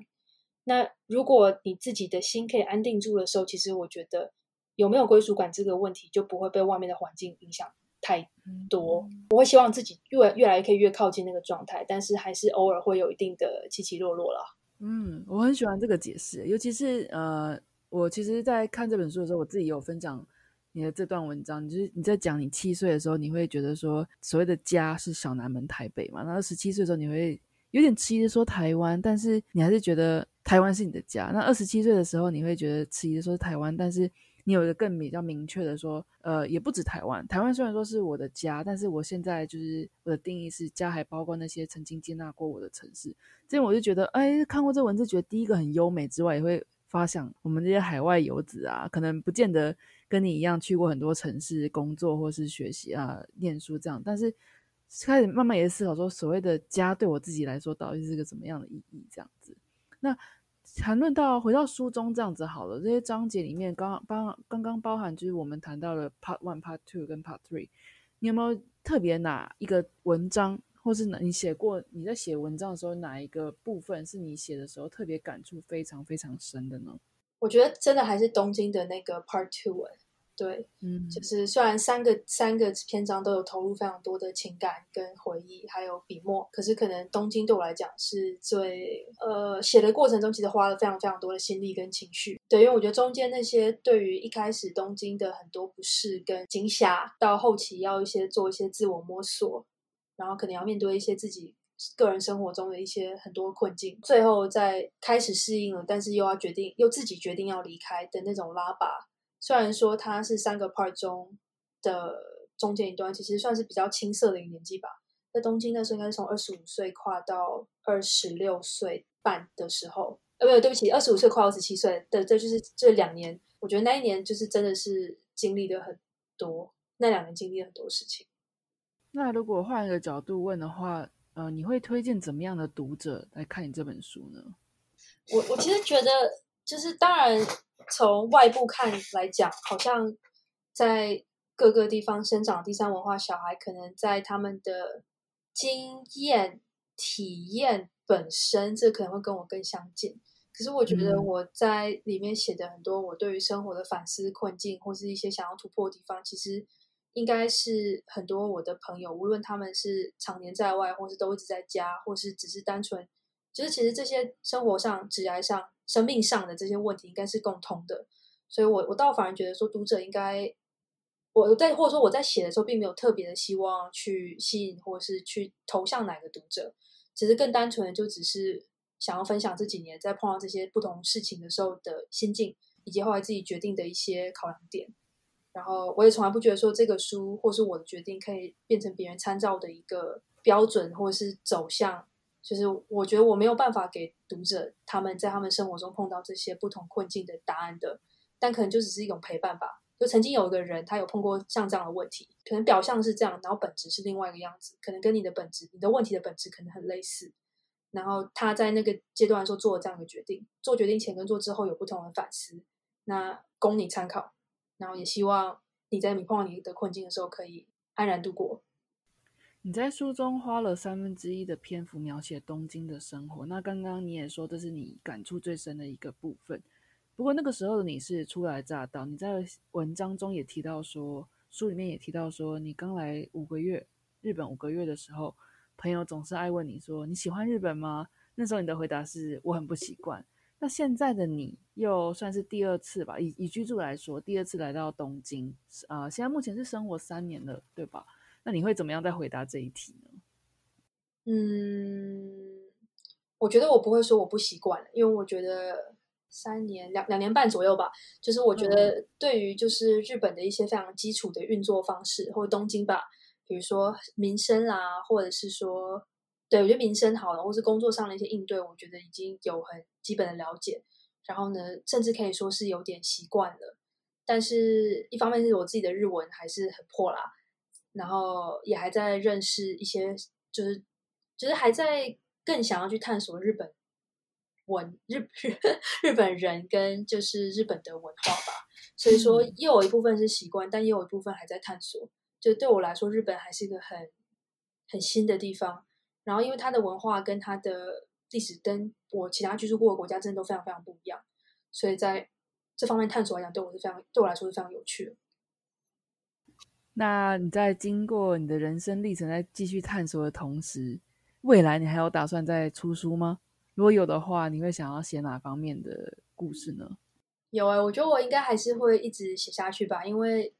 那如果你自己的心可以安定住的时候，其实我觉得有没有归属感这个问题就不会被外面的环境影响太多。我会希望自己越越来可以越靠近那个状态，但是还是偶尔会有一定的起起落落了。嗯，我很喜欢这个解释，尤其是呃，我其实，在看这本书的时候，我自己有分享你的这段文章，你就是你在讲你七岁的时候，你会觉得说所谓的家是小南门台北嘛，然后十七岁的时候你会有点迟疑的说台湾，但是你还是觉得台湾是你的家。那二十七岁的时候，你会觉得迟疑的说台湾，但是你有一个更比较明确的说，呃，也不止台湾。台湾虽然说是我的家，但是我现在就是我的定义是家，还包括那些曾经接纳过我的城市。这样我就觉得，哎，看过这文字，觉得第一个很优美之外，也会发想我们这些海外游子啊，可能不见得跟你一样去过很多城市工作或是学习啊、念书这样，但是开始慢慢也思考说，所谓的家对我自己来说到底是个怎么样的意义？这样子，那。谈论到回到书中这样子好了，这些章节里面刚刚刚刚包含就是我们谈到了 Part One、Part Two 跟 Part Three，你有没有特别哪一个文章，或是哪你写过你在写文章的时候哪一个部分是你写的时候特别感触非常非常深的呢？我觉得真的还是东京的那个 Part Two 对，嗯，就是虽然三个三个篇章都有投入非常多的情感跟回忆，还有笔墨，可是可能东京对我来讲是最呃写的过程中，其实花了非常非常多的心力跟情绪。对，因为我觉得中间那些对于一开始东京的很多不适跟惊吓，到后期要一些做一些自我摸索，然后可能要面对一些自己个人生活中的一些很多困境，最后在开始适应了，但是又要决定又自己决定要离开的那种拉拔。虽然说它是三个 part 中的中间一段，其实算是比较青涩的一个年纪吧。在东京那时候，应该是从二十五岁跨到二十六岁半的时候，呃，不对，对不起，二十五岁跨二十七岁的，这就是这两年。我觉得那一年就是真的是经历了很多，那两年经历了很多事情。那如果换一个角度问的话，呃，你会推荐怎么样的读者来看你这本书呢？我我其实觉得，就是当然。从外部看来讲，好像在各个地方生长第三文化小孩，可能在他们的经验、体验本身，这可能会跟我更相近。可是我觉得我在里面写的很多，我对于生活的反思、困境，或是一些想要突破的地方，其实应该是很多我的朋友，无论他们是常年在外，或是都一直在家，或是只是单纯，就是其实这些生活上、职业上。生命上的这些问题应该是共通的，所以我我倒反而觉得说，读者应该我在或者说我在写的时候，并没有特别的希望去吸引或是去投向哪个读者，只是更单纯的就只是想要分享这几年在碰到这些不同事情的时候的心境，以及后来自己决定的一些考量点。然后我也从来不觉得说这个书或是我的决定可以变成别人参照的一个标准或者是走向。就是我觉得我没有办法给读者他们在他们生活中碰到这些不同困境的答案的，但可能就只是一种陪伴吧。就曾经有一个人，他有碰过像这样的问题，可能表象是这样，然后本质是另外一个样子，可能跟你的本质、你的问题的本质可能很类似。然后他在那个阶段说做了这样的决定，做决定前跟做之后有不同的反思，那供你参考。然后也希望你在你碰到你的困境的时候可以安然度过。你在书中花了三分之一的篇幅描写东京的生活，那刚刚你也说这是你感触最深的一个部分。不过那个时候的你是初来乍到，你在文章中也提到说，书里面也提到说，你刚来五个月，日本五个月的时候，朋友总是爱问你说你喜欢日本吗？那时候你的回答是我很不习惯。那现在的你又算是第二次吧，以以居住来说，第二次来到东京，啊，现在目前是生活三年了，对吧？那你会怎么样再回答这一题呢？嗯，我觉得我不会说我不习惯因为我觉得三年两两年半左右吧，就是我觉得对于就是日本的一些非常基础的运作方式，或者东京吧，比如说民生啦，或者是说，对我觉得民生好了，或是工作上的一些应对，我觉得已经有很基本的了解，然后呢，甚至可以说是有点习惯了。但是一方面是我自己的日文还是很破啦。然后也还在认识一些，就是就是还在更想要去探索日本文日日 <laughs> 日本人跟就是日本的文化吧。所以说，又有一部分是习惯，但又有一部分还在探索。就对我来说，日本还是一个很很新的地方。然后，因为它的文化跟它的历史跟我其他居住过的国家真的都非常非常不一样，所以在这方面探索来讲，对我是非常对我来说是非常有趣的。那你在经过你的人生历程，在继续探索的同时，未来你还有打算再出书吗？如果有的话，你会想要写哪方面的故事呢？有哎，我觉得我应该还是会一直写下去吧，因为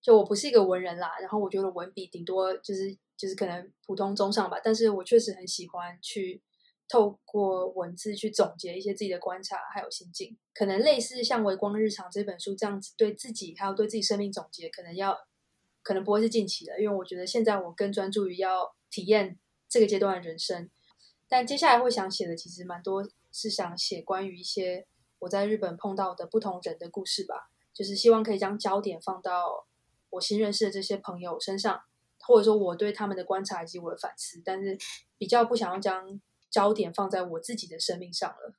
就我不是一个文人啦，然后我觉得文笔顶多就是就是可能普通中上吧，但是我确实很喜欢去透过文字去总结一些自己的观察还有心境，可能类似像《微光日常》这本书这样子，对自己还有对自己生命总结，可能要。可能不会是近期的，因为我觉得现在我更专注于要体验这个阶段的人生。但接下来会想写的，其实蛮多是想写关于一些我在日本碰到的不同人的故事吧。就是希望可以将焦点放到我新认识的这些朋友身上，或者说我对他们的观察以及我的反思。但是比较不想要将焦点放在我自己的生命上了。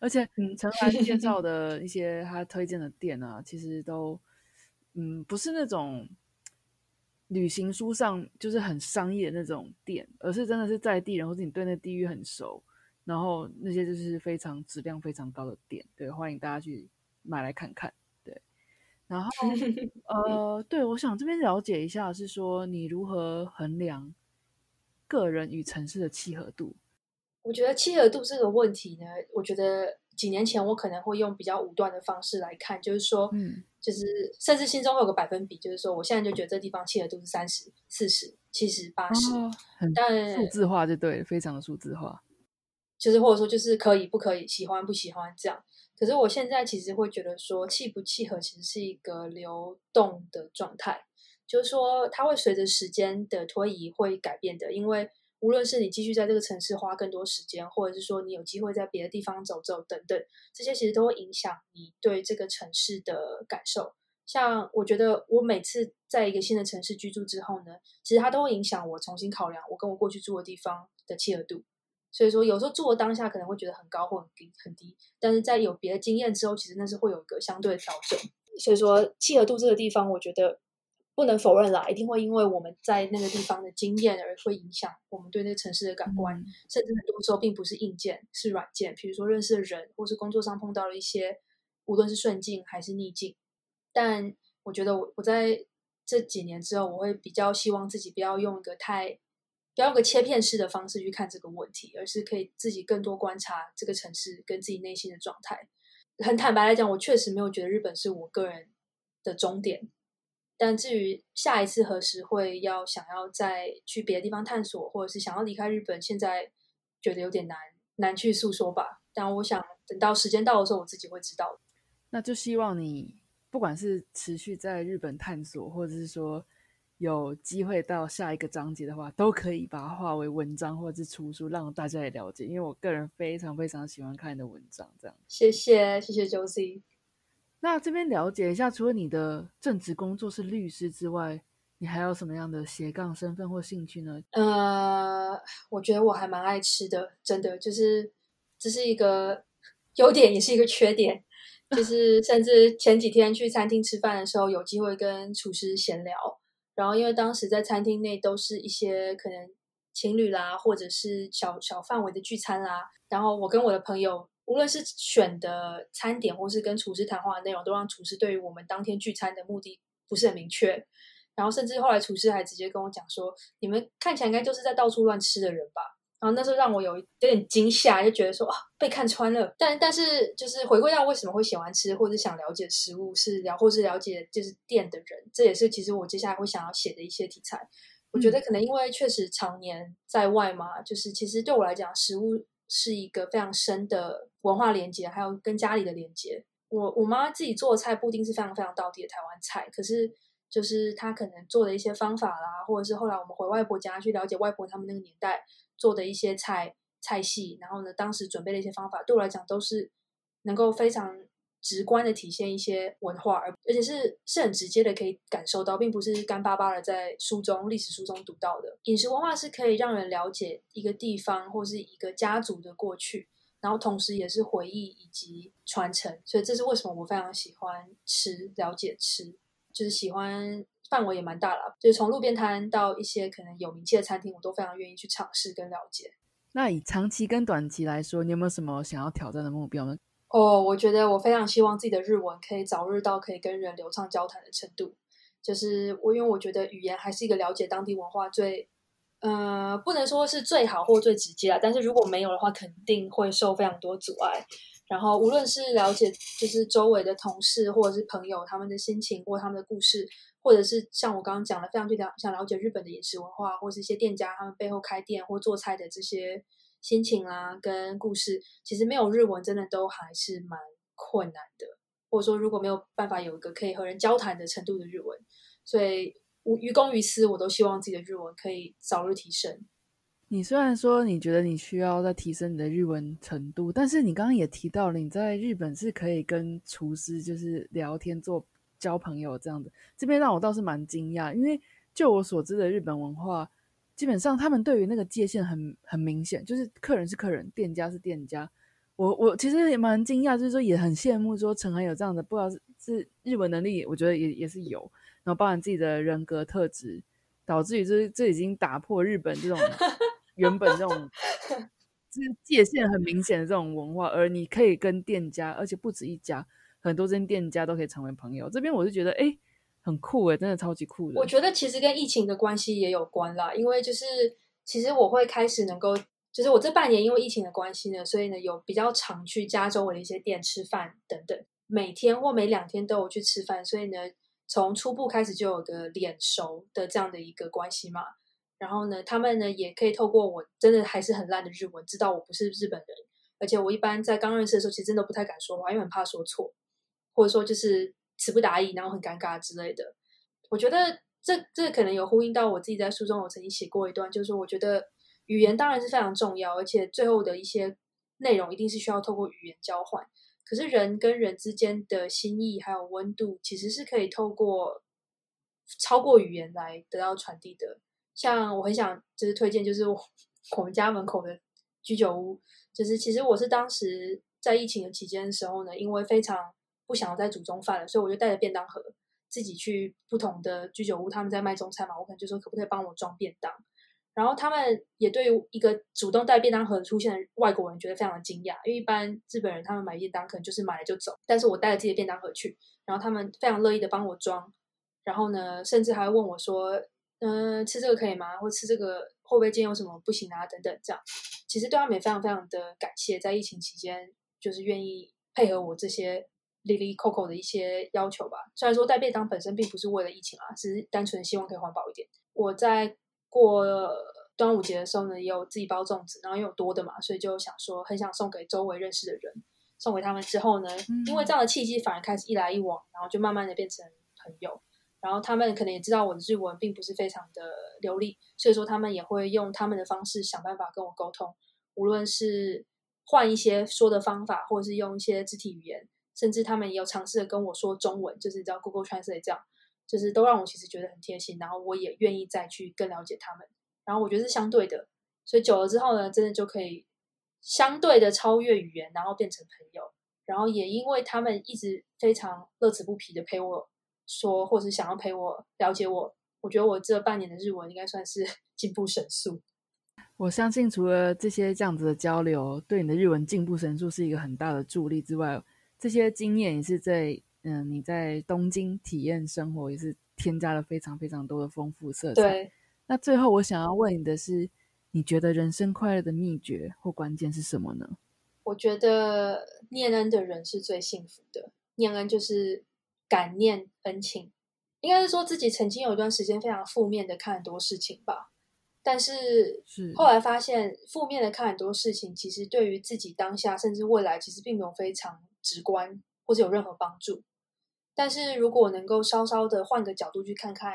而且，陈 <laughs> 凡介绍的一些他推荐的店啊，其实都。嗯，不是那种旅行书上就是很商业的那种店，而是真的是在地人，或者你对那地域很熟，然后那些就是非常质量非常高的店，对，欢迎大家去买来看看，对。然后 <laughs> 呃，对我想这边了解一下，是说你如何衡量个人与城市的契合度？我觉得契合度这个问题呢，我觉得几年前我可能会用比较武断的方式来看，就是说，嗯。就是甚至心中会有个百分比，就是说我现在就觉得这地方契合度是三十四十七十八十，但数字化就对，非常的数字化。就是或者说就是可以不可以，喜欢不喜欢这样。可是我现在其实会觉得说契不契合其实是一个流动的状态，就是说它会随着时间的推移会改变的，因为。无论是你继续在这个城市花更多时间，或者是说你有机会在别的地方走走等等，这些其实都会影响你对这个城市的感受。像我觉得我每次在一个新的城市居住之后呢，其实它都会影响我重新考量我跟我过去住的地方的契合度。所以说有时候做当下可能会觉得很高或很低很低，但是在有别的经验之后，其实那是会有一个相对的调整。所以说契合度这个地方，我觉得。不能否认啦，一定会因为我们在那个地方的经验而会影响我们对那个城市的感官，甚至很多时候并不是硬件，是软件。比如说认识的人，或是工作上碰到了一些，无论是顺境还是逆境。但我觉得我我在这几年之后，我会比较希望自己不要用一个太不要用个切片式的方式去看这个问题，而是可以自己更多观察这个城市跟自己内心的状态。很坦白来讲，我确实没有觉得日本是我个人的终点。但至于下一次何时会要想要再去别的地方探索，或者是想要离开日本，现在觉得有点难难去诉说吧。但我想等到时间到的时候，我自己会知道。那就希望你不管是持续在日本探索，或者是说有机会到下一个章节的话，都可以把它化为文章或者是出书，让大家也了解。因为我个人非常非常喜欢看你的文章，这样。谢谢谢谢 Josie。那这边了解一下，除了你的正职工作是律师之外，你还有什么样的斜杠身份或兴趣呢？呃，我觉得我还蛮爱吃的，真的就是这是一个优点，也是一个缺点。就是 <laughs> 甚至前几天去餐厅吃饭的时候，有机会跟厨师闲聊，然后因为当时在餐厅内都是一些可能情侣啦，或者是小小范围的聚餐啦，然后我跟我的朋友。无论是选的餐点，或是跟厨师谈话的内容，都让厨师对于我们当天聚餐的目的不是很明确。然后甚至后来厨师还直接跟我讲说：“你们看起来应该就是在到处乱吃的人吧？”然后那时候让我有有点惊吓，就觉得说啊被看穿了。但但是就是回归到为什么会喜欢吃，或者想了解食物，是了或是了解就是店的人，这也是其实我接下来会想要写的一些题材。我觉得可能因为确实常年在外嘛，就是其实对我来讲食物。是一个非常深的文化连接，还有跟家里的连接。我我妈自己做的菜不一定是非常非常到底的台湾菜，可是就是她可能做的一些方法啦，或者是后来我们回外婆家去了解外婆他们那个年代做的一些菜菜系，然后呢，当时准备的一些方法，对我来讲都是能够非常。直观的体现一些文化，而而且是是很直接的可以感受到，并不是干巴巴的在书中历史书中读到的。饮食文化是可以让人了解一个地方或是一个家族的过去，然后同时也是回忆以及传承。所以这是为什么我非常喜欢吃，了解吃，就是喜欢范围也蛮大了，就是从路边摊到一些可能有名气的餐厅，我都非常愿意去尝试跟了解。那以长期跟短期来说，你有没有什么想要挑战的目标呢？哦，我觉得我非常希望自己的日文可以早日到可以跟人流畅交谈的程度。就是我，因为我觉得语言还是一个了解当地文化最，呃，不能说是最好或最直接啊。但是如果没有的话，肯定会受非常多阻碍。然后无论是了解就是周围的同事或者是朋友他们的心情或他们的故事，或者是像我刚刚讲的，非常去了想了解日本的饮食文化，或是一些店家他们背后开店或做菜的这些心情啦跟故事，其实没有日文真的都还是蛮困难的。或者说如果没有办法有一个可以和人交谈的程度的日文。所以，于公于私，我都希望自己的日文可以早日提升。你虽然说你觉得你需要再提升你的日文程度，但是你刚刚也提到了，你在日本是可以跟厨师就是聊天、做交朋友这样子。这边让我倒是蛮惊讶，因为就我所知的日本文化，基本上他们对于那个界限很很明显，就是客人是客人，店家是店家。我我其实也蛮惊讶，就是说也很羡慕说陈涵有这样的，不知道是日文能力，我觉得也也是有。然后包含自己的人格特质，导致于这这已经打破日本这种原本这种 <laughs> 就是界限很明显的这种文化，而你可以跟店家，而且不止一家，很多间店家都可以成为朋友。这边我就觉得哎，很酷哎，真的超级酷的。我觉得其实跟疫情的关系也有关啦，因为就是其实我会开始能够，就是我这半年因为疫情的关系呢，所以呢有比较常去加州的一些店吃饭等等，每天或每两天都有去吃饭，所以呢。从初步开始就有个脸熟的这样的一个关系嘛，然后呢，他们呢也可以透过我真的还是很烂的日文，知道我不是日本人，而且我一般在刚认识的时候，其实真的不太敢说话，因为很怕说错，或者说就是词不达意，然后很尴尬之类的。我觉得这这可能有呼应到我自己在书中，我曾经写过一段，就是说我觉得语言当然是非常重要，而且最后的一些内容一定是需要透过语言交换。可是人跟人之间的心意还有温度，其实是可以透过超过语言来得到传递的。像我很想就是推荐，就是我们家门口的居酒屋，就是其实我是当时在疫情的期间的时候呢，因为非常不想要再煮中饭了，所以我就带着便当盒自己去不同的居酒屋，他们在卖中餐嘛，我可能就说可不可以帮我装便当。然后他们也对于一个主动带便当盒出现的外国人觉得非常的惊讶，因为一般日本人他们买便当可能就是买了就走，但是我带着自己的便当盒去，然后他们非常乐意的帮我装，然后呢，甚至还问我说，嗯，吃这个可以吗？或吃这个会不会今天有什么不行啊？等等，这样，其实对他们也非常非常的感谢，在疫情期间就是愿意配合我这些 Lily Coco 的一些要求吧。虽然说带便当本身并不是为了疫情啊，只是单纯希望可以环保一点。我在。过端午节的时候呢，也有自己包粽子，然后又有多的嘛，所以就想说很想送给周围认识的人，送给他们之后呢，因为这样的契机反而开始一来一往，然后就慢慢的变成朋友。然后他们可能也知道我的日文并不是非常的流利，所以说他们也会用他们的方式想办法跟我沟通，无论是换一些说的方法，或者是用一些肢体语言，甚至他们也有尝试的跟我说中文，就是叫 Google Translate 这样。就是都让我其实觉得很贴心，然后我也愿意再去更了解他们，然后我觉得是相对的，所以久了之后呢，真的就可以相对的超越语言，然后变成朋友，然后也因为他们一直非常乐此不疲的陪我说，或是想要陪我了解我，我觉得我这半年的日文应该算是 <laughs> 进步神速。我相信除了这些这样子的交流对你的日文进步神速是一个很大的助力之外，这些经验也是在。嗯，你在东京体验生活也是添加了非常非常多的丰富色彩。对，那最后我想要问你的是，你觉得人生快乐的秘诀或关键是什么呢？我觉得念恩的人是最幸福的。念恩就是感念恩情，应该是说自己曾经有一段时间非常负面的看很多事情吧，但是后来发现负面的看很多事情，其实对于自己当下甚至未来，其实并没有非常直观或者有任何帮助。但是如果能够稍稍的换个角度去看看，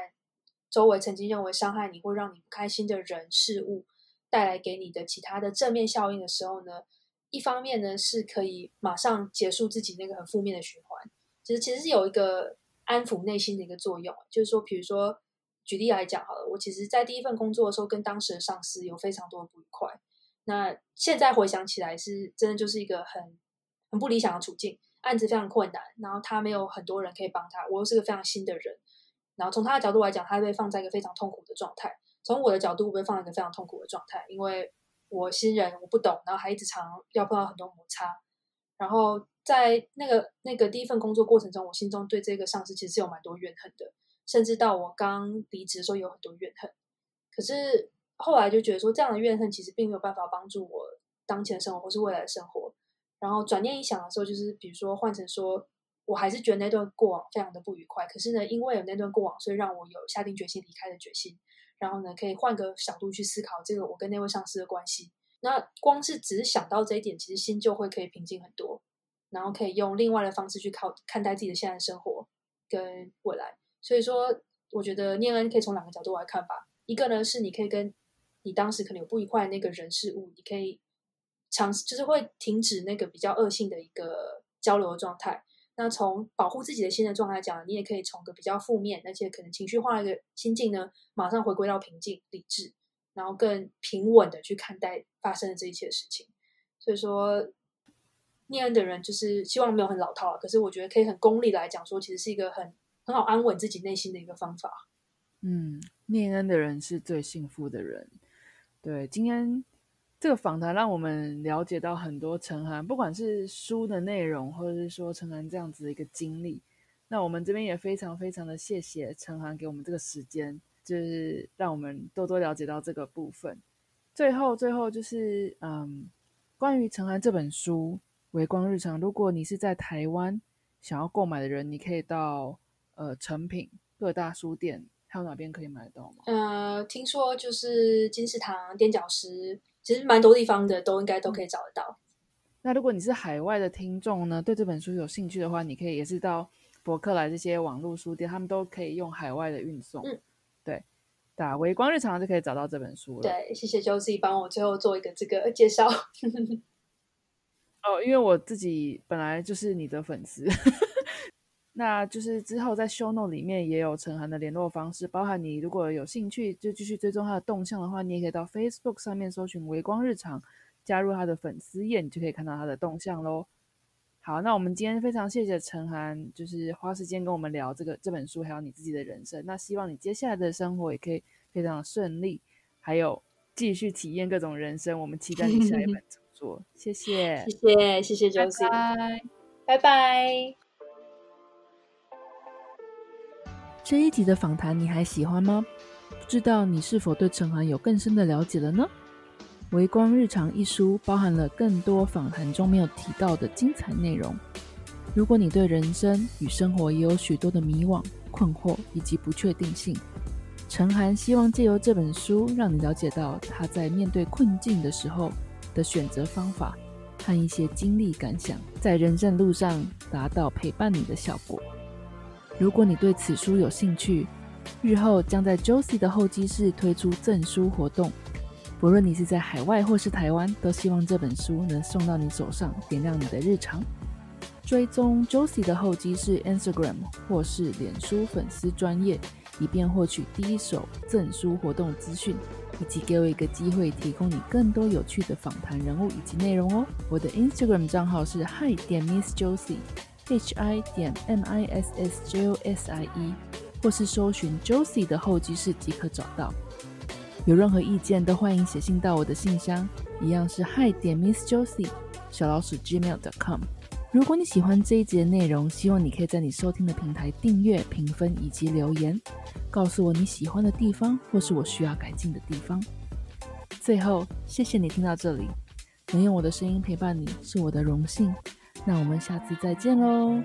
周围曾经认为伤害你或让你不开心的人事物带来给你的其他的正面效应的时候呢，一方面呢是可以马上结束自己那个很负面的循环，其实其实是有一个安抚内心的一个作用。就是说，比如说举例来讲好了，我其实在第一份工作的时候跟当时的上司有非常多的不愉快，那现在回想起来是真的就是一个很很不理想的处境。案子非常困难，然后他没有很多人可以帮他，我又是个非常新的人，然后从他的角度来讲，他被放在一个非常痛苦的状态；从我的角度，被放在一个非常痛苦的状态，因为我新人我不懂，然后还一直常要碰到很多摩擦。然后在那个那个第一份工作过程中，我心中对这个上司其实是有蛮多怨恨的，甚至到我刚离职的时候有很多怨恨。可是后来就觉得说，这样的怨恨其实并没有办法帮助我当前生活或是未来的生活。然后转念一想的时候，就是比如说换成说，我还是觉得那段过往非常的不愉快。可是呢，因为有那段过往，所以让我有下定决心离开的决心。然后呢，可以换个角度去思考这个我跟那位上司的关系。那光是只是想到这一点，其实心就会可以平静很多，然后可以用另外的方式去靠看待自己的现在生活跟未来。所以说，我觉得念恩可以从两个角度来看吧。一个呢是你可以跟你当时可能有不愉快的那个人事物，你可以尝试，就是会停止那个比较恶性的一个交流的状态。那从保护自己的心的状态讲，你也可以从个比较负面，而且可能情绪化的一个心境呢，马上回归到平静、理智。然后更平稳的去看待发生的这一切事情，所以说，念恩的人就是希望没有很老套啊，可是我觉得可以很功利来讲说，其实是一个很很好安稳自己内心的一个方法。嗯，念恩的人是最幸福的人。对，今天这个访谈让我们了解到很多陈涵，不管是书的内容，或者是说陈涵这样子的一个经历。那我们这边也非常非常的谢谢陈涵给我们这个时间。就是让我们多多了解到这个部分。最后，最后就是，嗯，关于陈涵这本书《微光日常》，如果你是在台湾想要购买的人，你可以到呃成品各大书店，还有哪边可以买得到吗？呃，听说就是金石堂、垫脚石，其实蛮多地方的都应该都可以找得到。那如果你是海外的听众呢，对这本书有兴趣的话，你可以也是到博客来这些网络书店，他们都可以用海外的运送。嗯。对，打微光日常就可以找到这本书了。对，谢谢 Josie 帮我最后做一个这个介绍。<laughs> 哦，因为我自己本来就是你的粉丝，<laughs> 那就是之后在 Show Note 里面也有陈涵的联络方式，包含你如果有兴趣就继续追踪他的动向的话，你也可以到 Facebook 上面搜寻微光日常，加入他的粉丝页，你就可以看到他的动向喽。好，那我们今天非常谢谢陈涵，就是花时间跟我们聊这个这本书，还有你自己的人生。那希望你接下来的生活也可以非常的顺利，还有继续体验各种人生。我们期待你下一本 <laughs> 著作。谢谢，谢谢，谢谢周 C，拜拜拜。这一集的访谈你还喜欢吗？不知道你是否对陈涵有更深的了解了呢？《微光日常》一书包含了更多访谈中没有提到的精彩内容。如果你对人生与生活也有许多的迷惘、困惑以及不确定性，陈涵希望借由这本书，让你了解到他在面对困境的时候的选择方法和一些经历感想，在人生路上达到陪伴你的效果。如果你对此书有兴趣，日后将在 Josie 的候机室推出赠书活动。不论你是在海外或是台湾，都希望这本书能送到你手上，点亮你的日常。追踪 Josie 的候机室 Instagram 或是脸书粉丝专业，以便获取第一手赠书活动资讯，以及给我一个机会提供你更多有趣的访谈人物以及内容哦。我的 Instagram 账号是 Hi 点 Miss Josie，H I 点 M I S S J O S I E，或是搜寻 Josie 的候机室即可找到。有任何意见都欢迎写信到我的信箱，一样是 hi 点 miss josie 小老鼠 gmail.com。如果你喜欢这一集的内容，希望你可以在你收听的平台订阅、评分以及留言，告诉我你喜欢的地方或是我需要改进的地方。最后，谢谢你听到这里，能用我的声音陪伴你是我的荣幸。那我们下次再见喽。